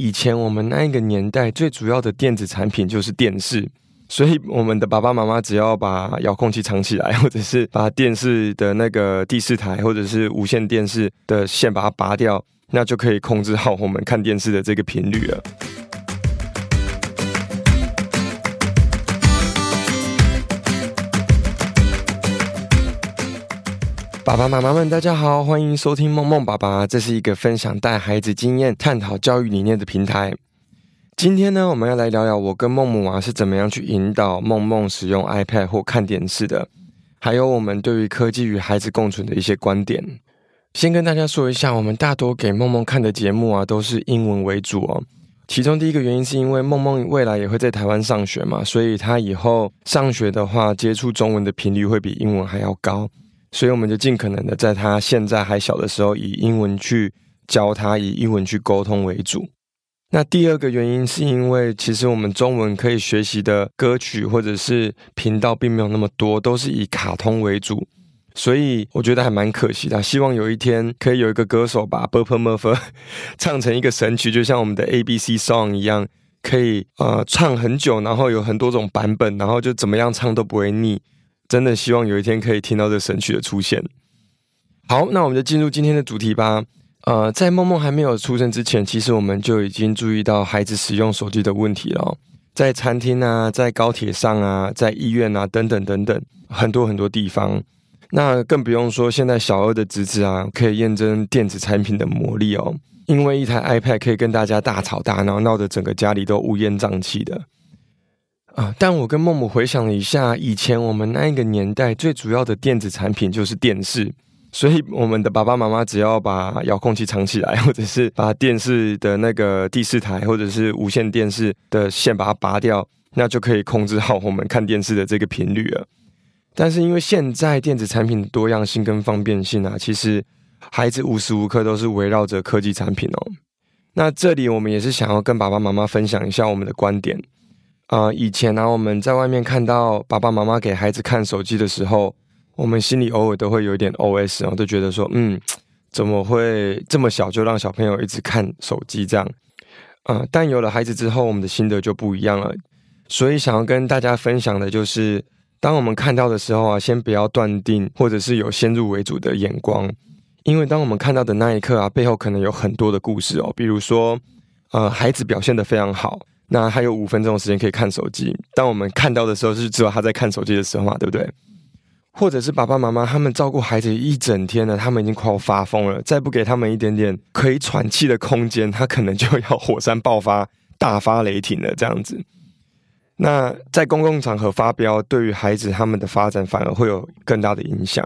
以前我们那一个年代最主要的电子产品就是电视，所以我们的爸爸妈妈只要把遥控器藏起来，或者是把电视的那个第四台或者是无线电视的线把它拔掉，那就可以控制好我们看电视的这个频率了。爸爸妈妈们，大家好，欢迎收听梦梦爸爸。这是一个分享带孩子经验、探讨教育理念的平台。今天呢，我们要来聊聊我跟梦母啊是怎么样去引导梦梦使用 iPad 或看电视的，还有我们对于科技与孩子共存的一些观点。先跟大家说一下，我们大多给梦梦看的节目啊都是英文为主哦。其中第一个原因是因为梦梦未来也会在台湾上学嘛，所以他以后上学的话，接触中文的频率会比英文还要高。所以我们就尽可能的在他现在还小的时候，以英文去教他，以英文去沟通为主。那第二个原因是因为，其实我们中文可以学习的歌曲或者是频道并没有那么多，都是以卡通为主，所以我觉得还蛮可惜的。希望有一天可以有一个歌手把《b u r p l e Murphy 》唱成一个神曲，就像我们的 A B C Song 一样，可以呃唱很久，然后有很多种版本，然后就怎么样唱都不会腻。真的希望有一天可以听到这神曲的出现。好，那我们就进入今天的主题吧。呃，在梦梦还没有出生之前，其实我们就已经注意到孩子使用手机的问题了。在餐厅啊，在高铁上啊，在医院啊，等等等等，很多很多地方。那更不用说现在小二的侄子啊，可以验证电子产品的魔力哦。因为一台 iPad 可以跟大家大吵大闹，闹得整个家里都乌烟瘴气的。啊！但我跟梦母回想了一下，以前我们那一个年代最主要的电子产品就是电视，所以我们的爸爸妈妈只要把遥控器藏起来，或者是把电视的那个第四台或者是无线电视的线把它拔掉，那就可以控制好我们看电视的这个频率了。但是因为现在电子产品的多样性跟方便性啊，其实孩子无时无刻都是围绕着科技产品哦。那这里我们也是想要跟爸爸妈妈分享一下我们的观点。啊、以前呢、啊，我们在外面看到爸爸妈妈给孩子看手机的时候，我们心里偶尔都会有一点 OS，然后都觉得说，嗯，怎么会这么小就让小朋友一直看手机这样？呃，但有了孩子之后，我们的心得就不一样了。所以想要跟大家分享的就是，当我们看到的时候啊，先不要断定，或者是有先入为主的眼光，因为当我们看到的那一刻啊，背后可能有很多的故事哦，比如说，呃，孩子表现得非常好。那还有五分钟的时间可以看手机，当我们看到的时候，是只有他在看手机的时候嘛，对不对？或者是爸爸妈妈他们照顾孩子一整天了，他们已经快要发疯了，再不给他们一点点可以喘气的空间，他可能就要火山爆发、大发雷霆了这样子。那在公共场合发飙，对于孩子他们的发展反而会有更大的影响。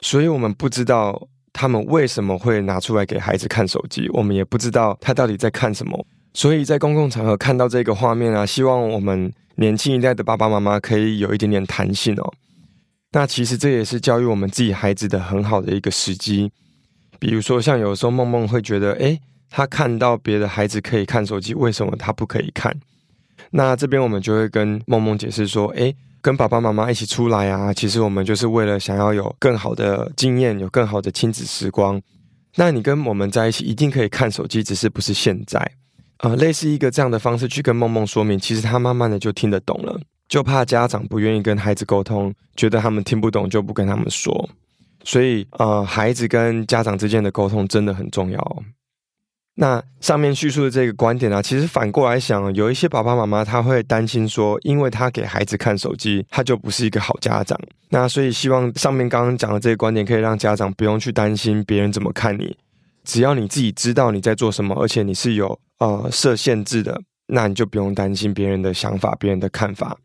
所以我们不知道他们为什么会拿出来给孩子看手机，我们也不知道他到底在看什么。所以在公共场合看到这个画面啊，希望我们年轻一代的爸爸妈妈可以有一点点弹性哦。那其实这也是教育我们自己孩子的很好的一个时机。比如说，像有时候梦梦会觉得，诶，他看到别的孩子可以看手机，为什么他不可以看？那这边我们就会跟梦梦解释说，诶，跟爸爸妈妈一起出来啊，其实我们就是为了想要有更好的经验，有更好的亲子时光。那你跟我们在一起，一定可以看手机，只是不是现在。呃，类似一个这样的方式去跟梦梦说明，其实他慢慢的就听得懂了，就怕家长不愿意跟孩子沟通，觉得他们听不懂就不跟他们说，所以呃，孩子跟家长之间的沟通真的很重要。那上面叙述的这个观点啊，其实反过来想，有一些爸爸妈妈他会担心说，因为他给孩子看手机，他就不是一个好家长。那所以希望上面刚刚讲的这个观点，可以让家长不用去担心别人怎么看你，只要你自己知道你在做什么，而且你是有。呃，设限制的，那你就不用担心别人的想法、别人的看法。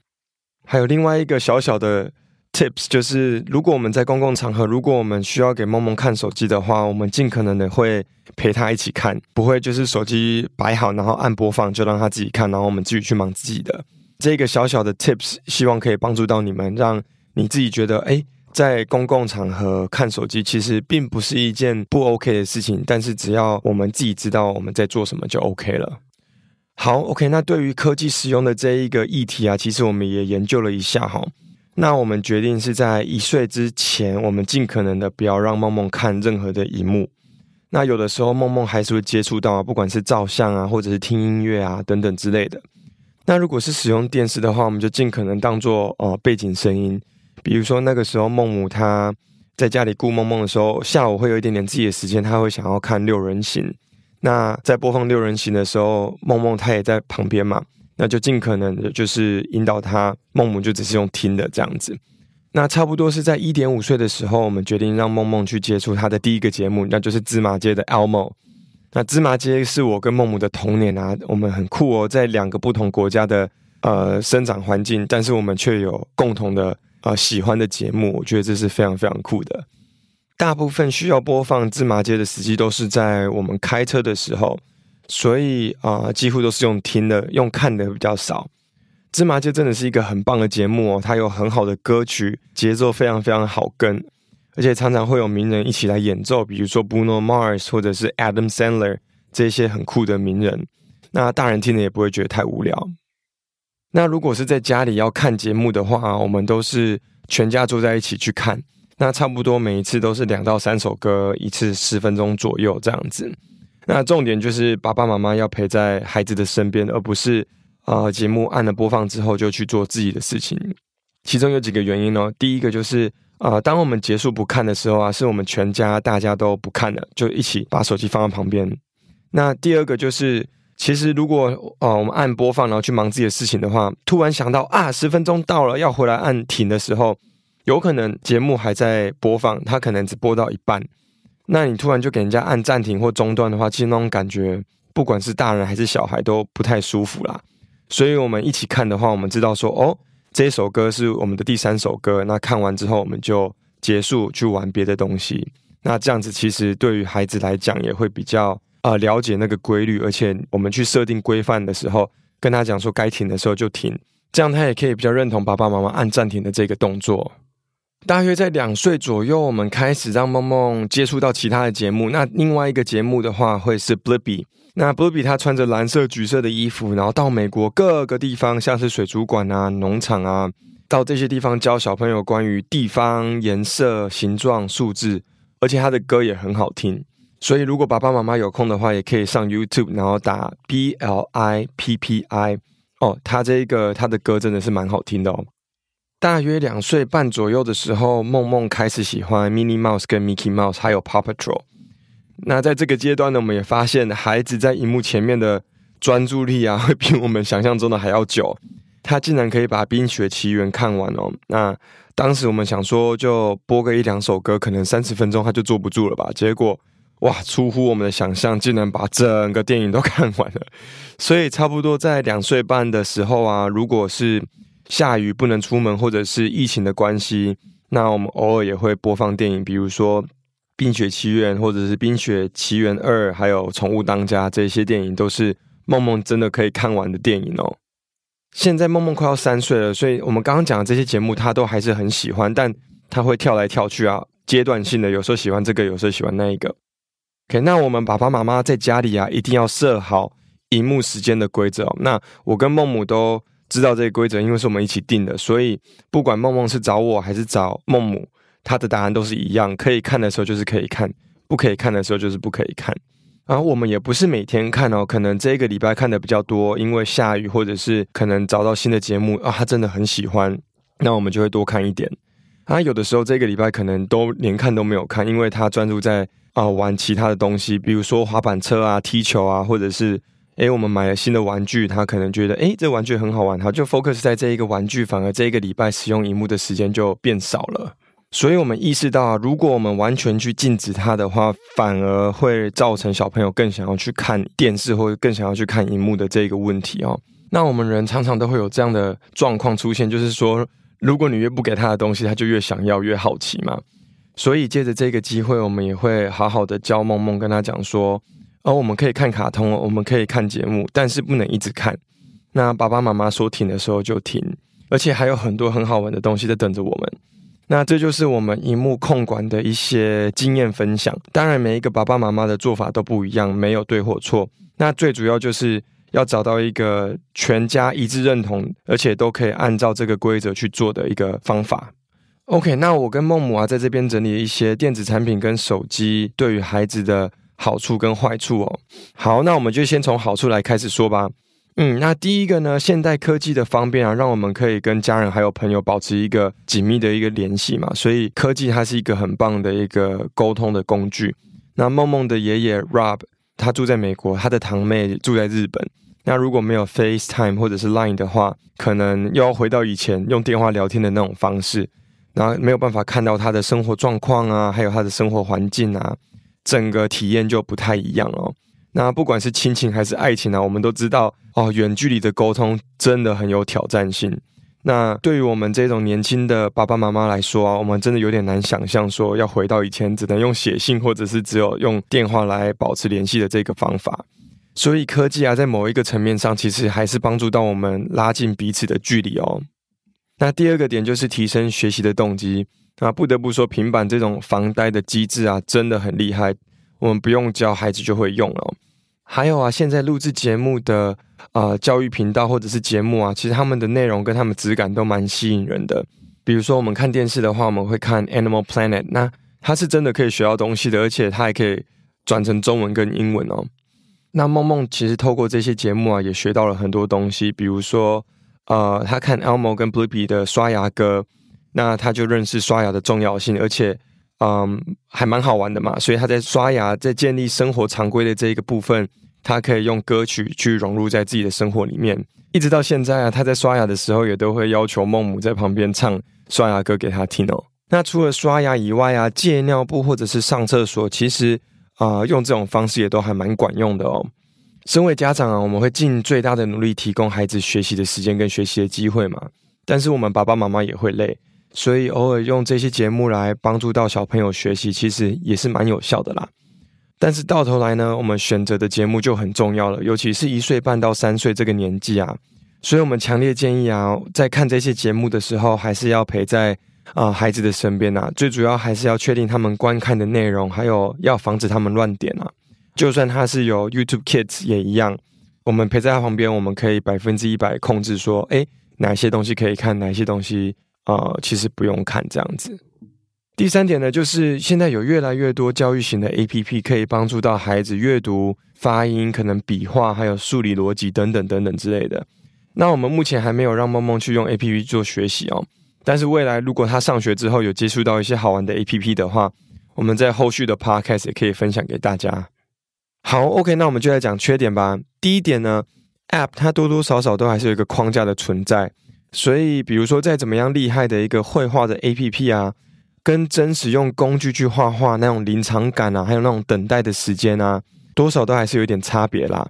还有另外一个小小的 tips，就是如果我们在公共场合，如果我们需要给梦梦看手机的话，我们尽可能的会陪他一起看，不会就是手机摆好，然后按播放就让他自己看，然后我们自己去忙自己的。这个小小的 tips，希望可以帮助到你们，让你自己觉得，哎，在公共场合看手机其实并不是一件不 OK 的事情，但是只要我们自己知道我们在做什么就 OK 了。好，OK，那对于科技使用的这一个议题啊，其实我们也研究了一下哈。那我们决定是在一岁之前，我们尽可能的不要让梦梦看任何的荧幕。那有的时候梦梦还是会接触到，不管是照相啊，或者是听音乐啊等等之类的。那如果是使用电视的话，我们就尽可能当做呃背景声音。比如说那个时候孟母她在家里顾梦梦的时候，下午会有一点点自己的时间，她会想要看六人行。那在播放六人行的时候，梦梦她也在旁边嘛，那就尽可能的就是引导她，孟母就只是用听的这样子。那差不多是在一点五岁的时候，我们决定让梦梦去接触她的第一个节目，那就是芝麻街的 Elmo。那芝麻街是我跟孟母的童年啊，我们很酷哦，在两个不同国家的呃生长环境，但是我们却有共同的呃喜欢的节目，我觉得这是非常非常酷的。大部分需要播放芝麻街的时机都是在我们开车的时候，所以啊、几乎都是用听的，用看的比较少。芝麻街真的是一个很棒的节目哦，它有很好的歌曲，节奏非常非常好跟。而且常常会有名人一起来演奏，比如说 Bruno Mars 或者是 Adam Sandler 这些很酷的名人。那大人听了也不会觉得太无聊。那如果是在家里要看节目的话，我们都是全家坐在一起去看。那差不多每一次都是两到三首歌，一次十分钟左右这样子。那重点就是爸爸妈妈要陪在孩子的身边，而不是啊、节目按了播放之后就去做自己的事情。其中有几个原因哦，第一个就是。啊、当我们结束不看的时候啊，是我们全家大家都不看了，就一起把手机放在旁边。那第二个就是，其实如果啊、我们按播放，然后去忙自己的事情的话，突然想到啊，十分钟到了，要回来按停的时候，有可能节目还在播放，它可能只播到一半，那你突然就给人家按暂停或中断的话，其实那种感觉，不管是大人还是小孩都不太舒服啦。所以我们一起看的话，我们知道说哦。这首歌是我们的第三首歌，那看完之后我们就结束去玩别的东西。那这样子其实对于孩子来讲也会比较呃了解那个规律，而且我们去设定规范的时候，跟他讲说该停的时候就停，这样他也可以比较认同爸爸妈妈按暂停的这个动作。大约在两岁左右，我们开始让梦梦接触到其他的节目。那另外一个节目的话会是 Blippi。那 Blippi 他穿着蓝色、橘色的衣服，然后到美国各个地方，像是水族馆啊、农场啊，到这些地方教小朋友关于地方、颜色、形状、数字，而且他的歌也很好听。所以如果爸爸妈妈有空的话，也可以上 YouTube，然后打 B L I P P I。哦，他这个他的歌真的是蛮好听的哦。大约两岁半左右的时候，梦梦开始喜欢 Mini Mouse 跟 Mickey Mouse，还有 Paw Patrol。那在这个阶段呢，我们也发现孩子在荧幕前面的专注力啊，会比我们想象中的还要久。他竟然可以把《冰雪奇缘》看完哦。那当时我们想说，就播个一两首歌，可能三十分钟他就坐不住了吧？结果哇，出乎我们的想象，竟然把整个电影都看完了。所以差不多在两岁半的时候啊，如果是下雨不能出门，或者是疫情的关系，那我们偶尔也会播放电影，比如说。《冰雪奇缘》或者是《冰雪奇缘二》，还有《宠物当家》这些电影，都是梦梦真的可以看完的电影哦。现在梦梦快要三岁了，所以我们刚刚讲的这些节目，他都还是很喜欢，但他会跳来跳去啊，阶段性的，有时候喜欢这个，有时候喜欢那一个。OK，那我们爸爸妈妈在家里啊，一定要设好荧幕时间的规则哦。那我跟梦母都知道这个规则，因为是我们一起定的，所以不管梦梦是找我还是找梦母。他的答案都是一样，可以看的时候就是可以看，不可以看的时候就是不可以看。然后我们也不是每天看哦，可能这个礼拜看的比较多，因为下雨或者是可能找到新的节目啊，他真的很喜欢，那我们就会多看一点。啊，有的时候这个礼拜可能都连看都没有看，因为他专注在啊玩其他的东西，比如说滑板车啊、踢球啊，或者是诶我们买了新的玩具，他可能觉得诶这玩具很好玩，他就 focus 在这一个玩具，反而这一个礼拜使用荧幕的时间就变少了。所以，我们意识到啊，如果我们完全去禁止它的话，反而会造成小朋友更想要去看电视，或者更想要去看荧幕的这个问题哦。那我们人常常都会有这样的状况出现，就是说，如果你越不给他的东西，他就越想要，越好奇嘛。所以，借着这个机会，我们也会好好的教梦梦，跟他讲说，哦，我们可以看卡通，我们可以看节目，但是不能一直看。那爸爸妈妈说停的时候就停，而且还有很多很好玩的东西在等着我们。那这就是我们荧幕控管的一些经验分享。当然，每一个爸爸妈妈的做法都不一样，没有对或错。那最主要就是要找到一个全家一致认同，而且都可以按照这个规则去做的一个方法。OK，那我跟孟母啊，在这边整理一些电子产品跟手机对于孩子的好处跟坏处哦。好，那我们就先从好处来开始说吧。嗯，那第一个呢，现代科技的方便啊，让我们可以跟家人还有朋友保持一个紧密的一个联系嘛。所以科技它是一个很棒的一个沟通的工具。那梦梦的爷爷 Rob 他住在美国，他的堂妹住在日本。那如果没有 FaceTime 或者是 Line 的话，可能又要回到以前用电话聊天的那种方式，然后没有办法看到他的生活状况啊，还有他的生活环境啊，整个体验就不太一样哦。那不管是亲情还是爱情啊，我们都知道哦，远距离的沟通真的很有挑战性。那对于我们这种年轻的爸爸妈妈来说啊，我们真的有点难想象说要回到以前只能用写信或者是只有用电话来保持联系的这个方法。所以科技啊，在某一个层面上，其实还是帮助到我们拉近彼此的距离哦。那第二个点就是提升学习的动机。那不得不说，平板这种防呆的机制啊，真的很厉害。我们不用教孩子就会用了。还有啊，现在录制节目的呃教育频道或者是节目啊，其实他们的内容跟他们质感都蛮吸引人的。比如说我们看电视的话，我们会看 Animal Planet，那它是真的可以学到东西的，而且它还可以转成中文跟英文哦。那梦梦其实透过这些节目啊，也学到了很多东西。比如说，呃，他看 Elmo 跟 Blippi 的刷牙歌，那他就认识刷牙的重要性，而且，嗯，还蛮好玩的嘛。所以他在刷牙，在建立生活常规的这一个部分，他可以用歌曲去融入在自己的生活里面。一直到现在啊，他在刷牙的时候也都会要求梦母在旁边唱刷牙歌给他听哦。那除了刷牙以外啊，戒尿布或者是上厕所，其实。啊、用这种方式也都还蛮管用的哦。身为家长啊，我们会尽最大的努力提供孩子学习的时间跟学习的机会嘛。但是我们爸爸妈妈也会累，所以偶尔用这些节目来帮助到小朋友学习，其实也是蛮有效的啦。但是到头来呢，我们选择的节目就很重要了，尤其是一岁半到三岁这个年纪啊。所以我们强烈建议啊，在看这些节目的时候，还是要陪在。啊、孩子的身边啊，最主要还是要确定他们观看的内容，还有要防止他们乱点啊。就算他是有 YouTube Kids 也一样，我们陪在他旁边，我们可以百分之一百控制说，诶，哪些东西可以看，哪些东西、呃，其实不用看这样子。第三点呢，就是现在有越来越多教育型的 APP 可以帮助到孩子阅读、发音、可能笔画，还有数理逻辑等等等等之类的。那我们目前还没有让梦梦去用 APP 做学习哦。但是未来如果他上学之后有接触到一些好玩的 APP 的话，我们在后续的 Podcast 也可以分享给大家。好，OK，那我们就来讲缺点吧。第一点呢，App 它多多少少都还是有一个框架的存在，所以比如说再怎么样厉害的一个绘画的 APP 啊，跟真实用工具去画画那种临场感啊，还有那种等待的时间啊，多少都还是有点差别啦。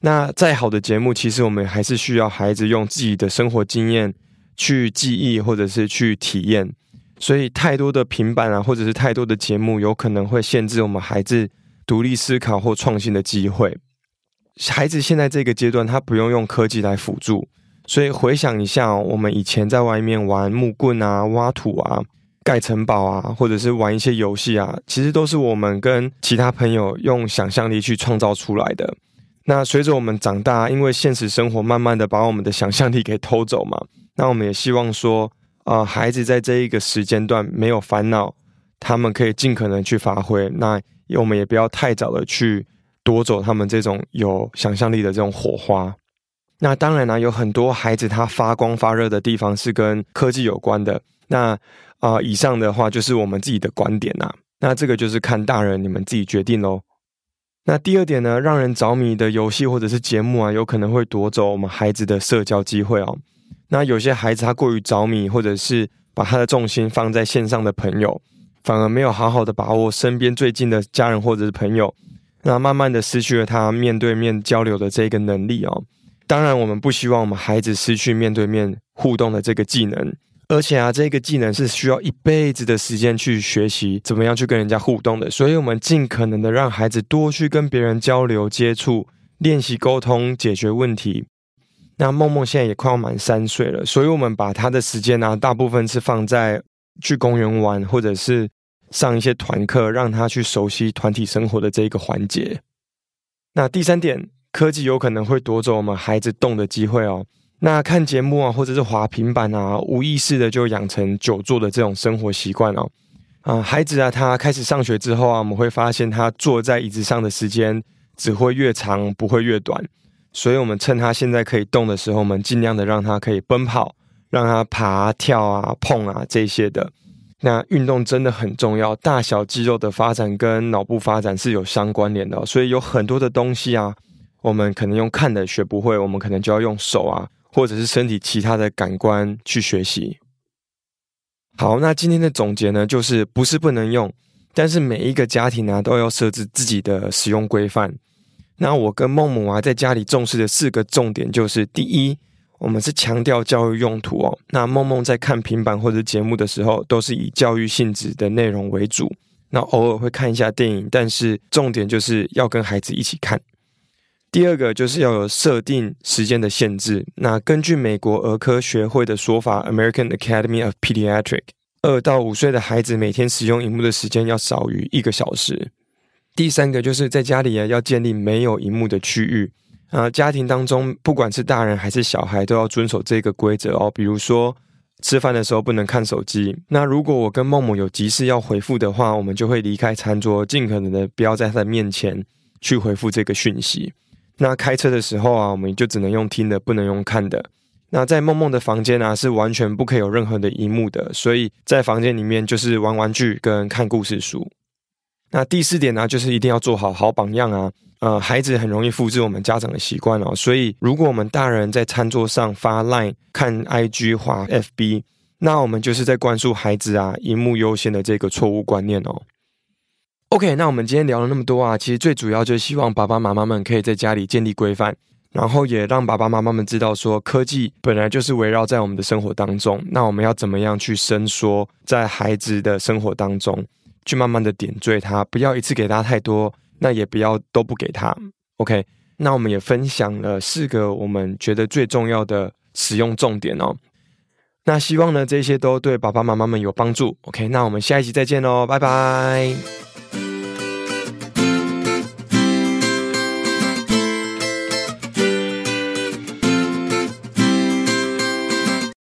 那再好的节目，其实我们还是需要孩子用自己的生活经验。去记忆或者是去体验，所以太多的平板啊，或者是太多的节目，有可能会限制我们孩子独立思考或创新的机会。孩子现在这个阶段，他不用用科技来辅助，所以回想一下，我们以前在外面玩木棍啊、挖土啊、盖城堡啊，或者是玩一些游戏啊，其实都是我们跟其他朋友用想象力去创造出来的。那随着我们长大，因为现实生活慢慢的把我们的想象力给偷走嘛。那我们也希望说，啊、呃，孩子在这一个时间段没有烦恼，他们可以尽可能去发挥。那我们也不要太早的去夺走他们这种有想象力的这种火花。那当然呢，有很多孩子他发光发热的地方是跟科技有关的。那啊、以上的话就是我们自己的观点呐。那这个就是看大人你们自己决定喽。那第二点呢，让人着迷的游戏或者是节目啊，有可能会夺走我们孩子的社交机会哦。那有些孩子他过于着迷，或者是把他的重心放在线上的朋友，反而没有好好的把握身边最近的家人或者是朋友，那慢慢的失去了他面对面交流的这个能力哦。当然，我们不希望我们孩子失去面对面互动的这个技能，而且啊，这个技能是需要一辈子的时间去学习，怎么样去跟人家互动的。所以，我们尽可能的让孩子多去跟别人交流、接触、练习沟通、解决问题。那梦梦现在也快要满三岁了，所以我们把他的时间呢、大部分是放在去公园玩，或者是上一些团课，让他去熟悉团体生活的这一个环节。那第三点，科技有可能会夺走我们孩子动的机会哦。那看节目啊，或者是滑平板啊，无意识的就养成久坐的这种生活习惯哦。啊，孩子啊，他开始上学之后啊，我们会发现他坐在椅子上的时间只会越长，不会越短。所以，我们趁他现在可以动的时候，我们尽量的让他可以奔跑，让他爬、跳啊、碰啊这些的。那运动真的很重要，大小肌肉的发展跟脑部发展是有相关联的。所以，有很多的东西啊，我们可能用看的学不会，我们可能就要用手啊，或者是身体其他的感官去学习。好，那今天的总结呢，就是不是不能用，但是每一个家庭呢，都要设置自己的使用规范。那我跟孟母啊，在家里重视的四个重点就是：第一，我们是强调教育用途哦。那梦梦在看平板或者节目的时候，都是以教育性质的内容为主。那偶尔会看一下电影，但是重点就是要跟孩子一起看。第二个就是要有设定时间的限制。那根据美国儿科学会的说法，American Academy of Pediatric，二到五岁的孩子每天使用荧幕的时间要少于一个小时。第三个就是在家里啊，要建立没有荧幕的区域啊。家庭当中不管是大人还是小孩，都要遵守这个规则哦。比如说吃饭的时候不能看手机。那如果我跟孟母有急事要回复的话，我们就会离开餐桌，尽可能的不要在他的面前去回复这个讯息。那开车的时候啊，我们就只能用听的，不能用看的。那在梦梦的房间啊，是完全不可以有任何的荧幕的，所以在房间里面就是玩玩具跟看故事书。那第四点呢、就是一定要做好好榜样啊。呃，孩子很容易复制我们家长的习惯哦，所以如果我们大人在餐桌上发 Line、看 IG、滑 FB，那我们就是在灌输孩子啊，荧幕优先的这个错误观念哦。OK，那我们今天聊了那么多啊，其实最主要就是希望爸爸妈妈们可以在家里建立规范，然后也让爸爸妈妈们知道说，科技本来就是围绕在我们的生活当中，那我们要怎么样去伸缩在孩子的生活当中，去慢慢的点缀他，不要一次给他太多，那也不要都不给他。OK，那我们也分享了四个我们觉得最重要的使用重点哦。那希望呢，这些都对爸爸妈妈们有帮助。OK，那我们下一集再见喽，拜拜。